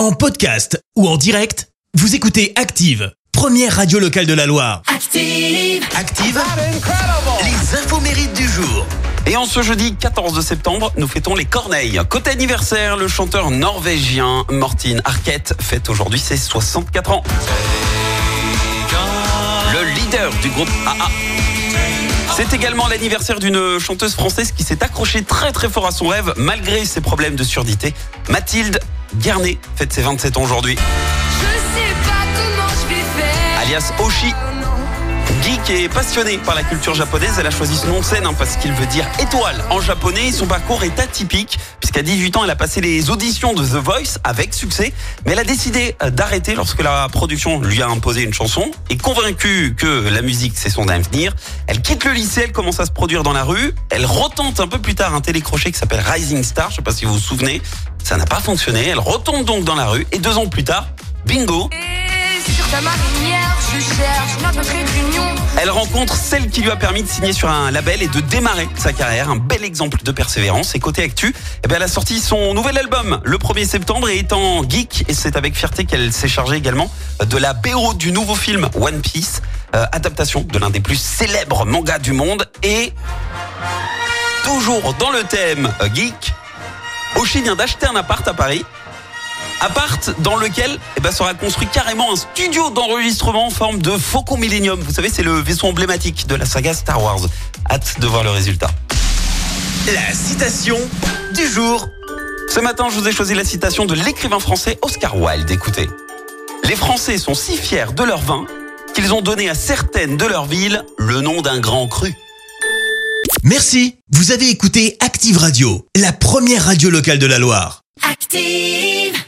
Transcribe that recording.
En podcast ou en direct, vous écoutez Active, première radio locale de la Loire. Active. Active, les infos mérites du jour. Et en ce jeudi 14 septembre, nous fêtons les Corneilles. Côté anniversaire, le chanteur norvégien Morten Arquette fête aujourd'hui ses 64 ans. Le leader du groupe AA. C'est également l'anniversaire d'une chanteuse française qui s'est accrochée très très fort à son rêve malgré ses problèmes de surdité. Mathilde Garnet fête ses 27 ans aujourd'hui. Je sais pas comment je vais faire. Alias Oshi. Geek et passionné par la culture japonaise, elle a choisi ce nom de scène hein, parce qu'il veut dire étoile en japonais. Son parcours est atypique puisqu'à 18 ans, elle a passé les auditions de The Voice avec succès, mais elle a décidé euh, d'arrêter lorsque la production lui a imposé une chanson. Et convaincue que la musique c'est son avenir, elle quitte le lycée, elle commence à se produire dans la rue. Elle retente un peu plus tard un télécrochet qui s'appelle Rising Star. Je sais pas si vous vous souvenez. Ça n'a pas fonctionné. Elle retombe donc dans la rue et deux ans plus tard, bingo, Elle rencontre celle qui lui a permis de signer sur un label et de démarrer sa carrière. Un bel exemple de persévérance. Et côté actu, eh bien, elle a sorti son nouvel album le 1er septembre et étant geek. Et c'est avec fierté qu'elle s'est chargée également de la BO du nouveau film One Piece, euh, adaptation de l'un des plus célèbres mangas du monde. Et toujours dans le thème euh, geek, Oshi vient d'acheter un appart à Paris. Appart dans lequel eh ben, sera construit carrément un studio d'enregistrement en forme de Faucon Millennium. Vous savez, c'est le vaisseau emblématique de la saga Star Wars. Hâte de voir le résultat. La citation du jour. Ce matin, je vous ai choisi la citation de l'écrivain français Oscar Wilde. Écoutez. Les Français sont si fiers de leur vin qu'ils ont donné à certaines de leurs villes le nom d'un grand cru. Merci, vous avez écouté Active Radio, la première radio locale de la Loire. Active.